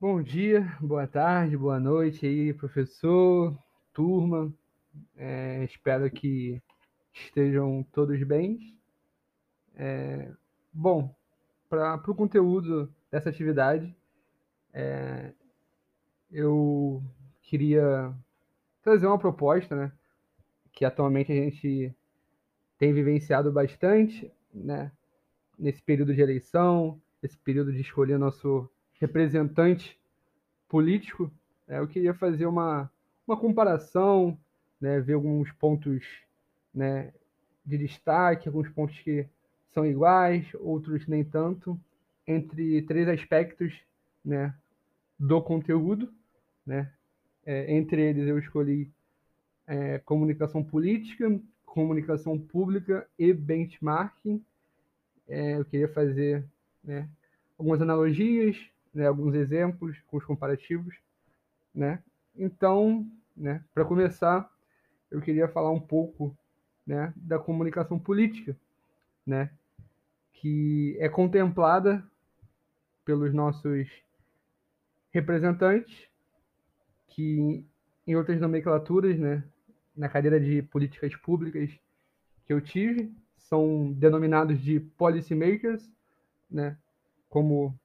Bom dia, boa tarde, boa noite aí, professor, turma. É, espero que estejam todos bem. É, bom, para o conteúdo dessa atividade, é, eu queria trazer uma proposta, né, que atualmente a gente tem vivenciado bastante, né, nesse período de eleição, esse período de escolher nosso representante político, é, eu queria fazer uma, uma comparação, né, ver alguns pontos né, de destaque, alguns pontos que são iguais, outros nem tanto, entre três aspectos né, do conteúdo. Né? É, entre eles eu escolhi é, comunicação política, comunicação pública e benchmarking. É, eu queria fazer né, algumas analogias, né, alguns exemplos com os comparativos, né? Então, né, para começar, eu queria falar um pouco, né, da comunicação política, né, que é contemplada pelos nossos representantes, que em outras nomenclaturas, né, na cadeira de políticas públicas que eu tive, são denominados de policymakers, né, como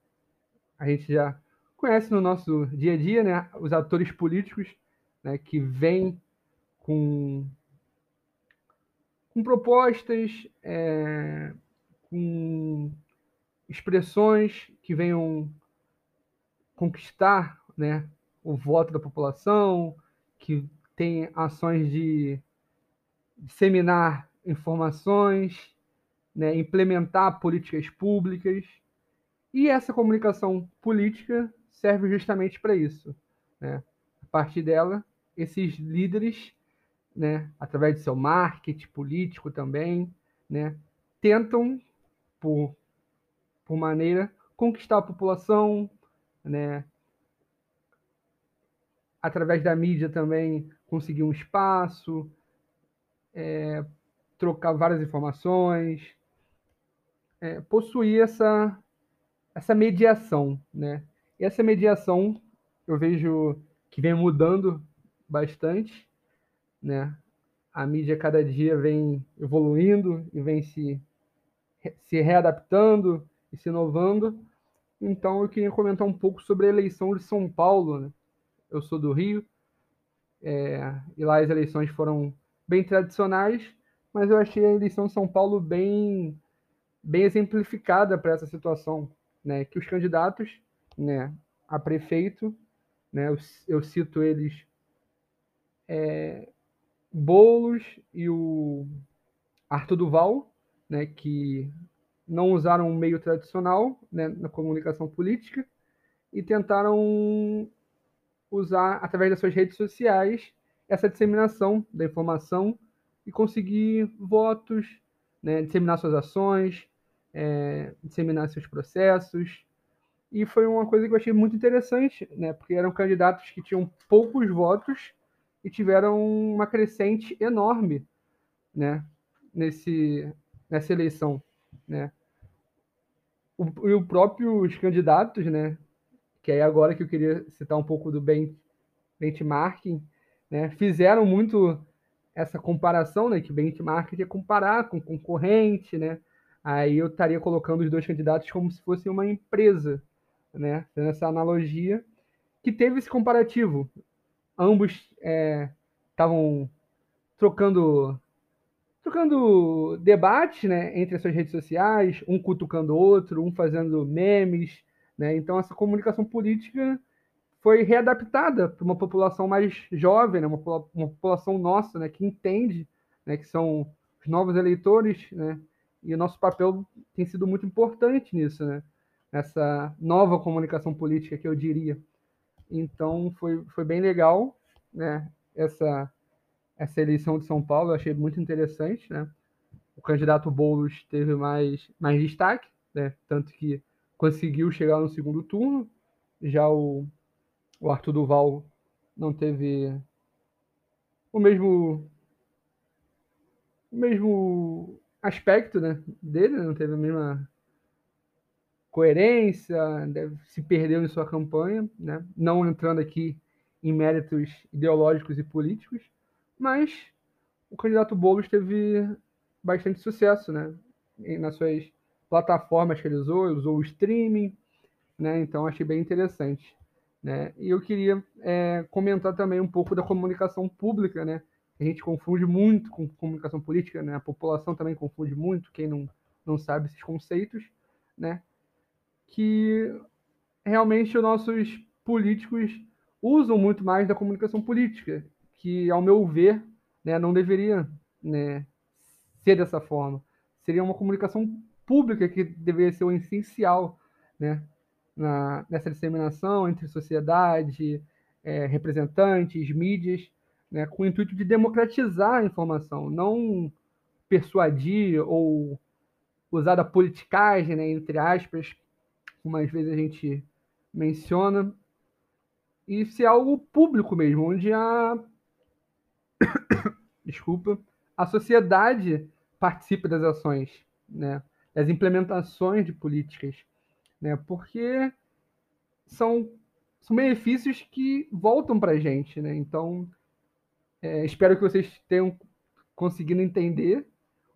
a gente já conhece no nosso dia a dia, né, os atores políticos né, que vêm com, com propostas, é, com expressões que venham conquistar né, o voto da população, que tem ações de disseminar informações, né, implementar políticas públicas e essa comunicação política serve justamente para isso. Né? A partir dela, esses líderes, né, através de seu marketing político também, né, tentam, por, por maneira, conquistar a população, né, através da mídia também conseguir um espaço, é, trocar várias informações, é, possuir essa essa mediação, né? E essa mediação eu vejo que vem mudando bastante, né? A mídia cada dia vem evoluindo e vem se, se readaptando e se inovando. Então eu queria comentar um pouco sobre a eleição de São Paulo. Né? Eu sou do Rio é, e lá as eleições foram bem tradicionais, mas eu achei a eleição de São Paulo bem, bem exemplificada para essa situação né, que os candidatos né, a prefeito, né, eu, eu cito eles, é, Boulos e o Arthur Duval, né, que não usaram um meio tradicional né, na comunicação política e tentaram usar, através das suas redes sociais, essa disseminação da informação e conseguir votos, né, disseminar suas ações, é, disseminar seus processos. E foi uma coisa que eu achei muito interessante, né? Porque eram candidatos que tinham poucos votos e tiveram uma crescente enorme, né? Nesse, nessa eleição, né? O, e os próprios candidatos, né? Que é agora que eu queria citar um pouco do ben, benchmarking, né? Fizeram muito essa comparação, né? Que benchmarking é comparar com concorrente, né? Aí eu estaria colocando os dois candidatos como se fosse uma empresa, né? Nessa analogia, que teve esse comparativo. Ambos estavam é, trocando trocando debates né, entre as suas redes sociais, um cutucando o outro, um fazendo memes. Né? Então, essa comunicação política foi readaptada para uma população mais jovem, né? uma, uma população nossa, né? que entende né? que são os novos eleitores, né? E o nosso papel tem sido muito importante nisso, né? Nessa nova comunicação política que eu diria. Então foi, foi bem legal, né? Essa essa eleição de São Paulo eu achei muito interessante, né? O candidato Boulos teve mais mais destaque, né? Tanto que conseguiu chegar no segundo turno. Já o, o Arthur Duval não teve o mesmo o mesmo aspecto né, dele, não teve a mesma coerência, deve, se perdeu em sua campanha, né? não entrando aqui em méritos ideológicos e políticos, mas o candidato Boulos teve bastante sucesso né? nas suas plataformas que ele usou, usou o streaming, né? então achei bem interessante. Né? E eu queria é, comentar também um pouco da comunicação pública, né? A gente confunde muito com comunicação política, né? A população também confunde muito, quem não, não sabe esses conceitos, né? Que realmente os nossos políticos usam muito mais da comunicação política, que, ao meu ver, né, não deveria né, ser dessa forma. Seria uma comunicação pública que deveria ser o essencial, né? na, nessa disseminação entre sociedade, é, representantes, mídias, né, com o intuito de democratizar a informação, não persuadir ou usar da politicagem, né, entre aspas, como às vezes a gente menciona, e ser algo público mesmo, onde a desculpa, a sociedade participa das ações, né, das implementações de políticas né? Porque são, são benefícios que voltam para a gente, né? Então, é, espero que vocês tenham conseguido entender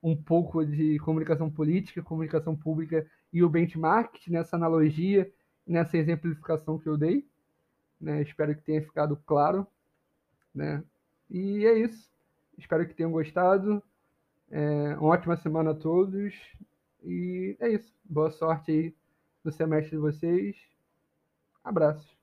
um pouco de comunicação política, comunicação pública e o benchmark nessa analogia, nessa exemplificação que eu dei. Né? Espero que tenha ficado claro. Né? E é isso. Espero que tenham gostado. É, uma ótima semana a todos. E é isso. Boa sorte aí no semestre de vocês. Abraços.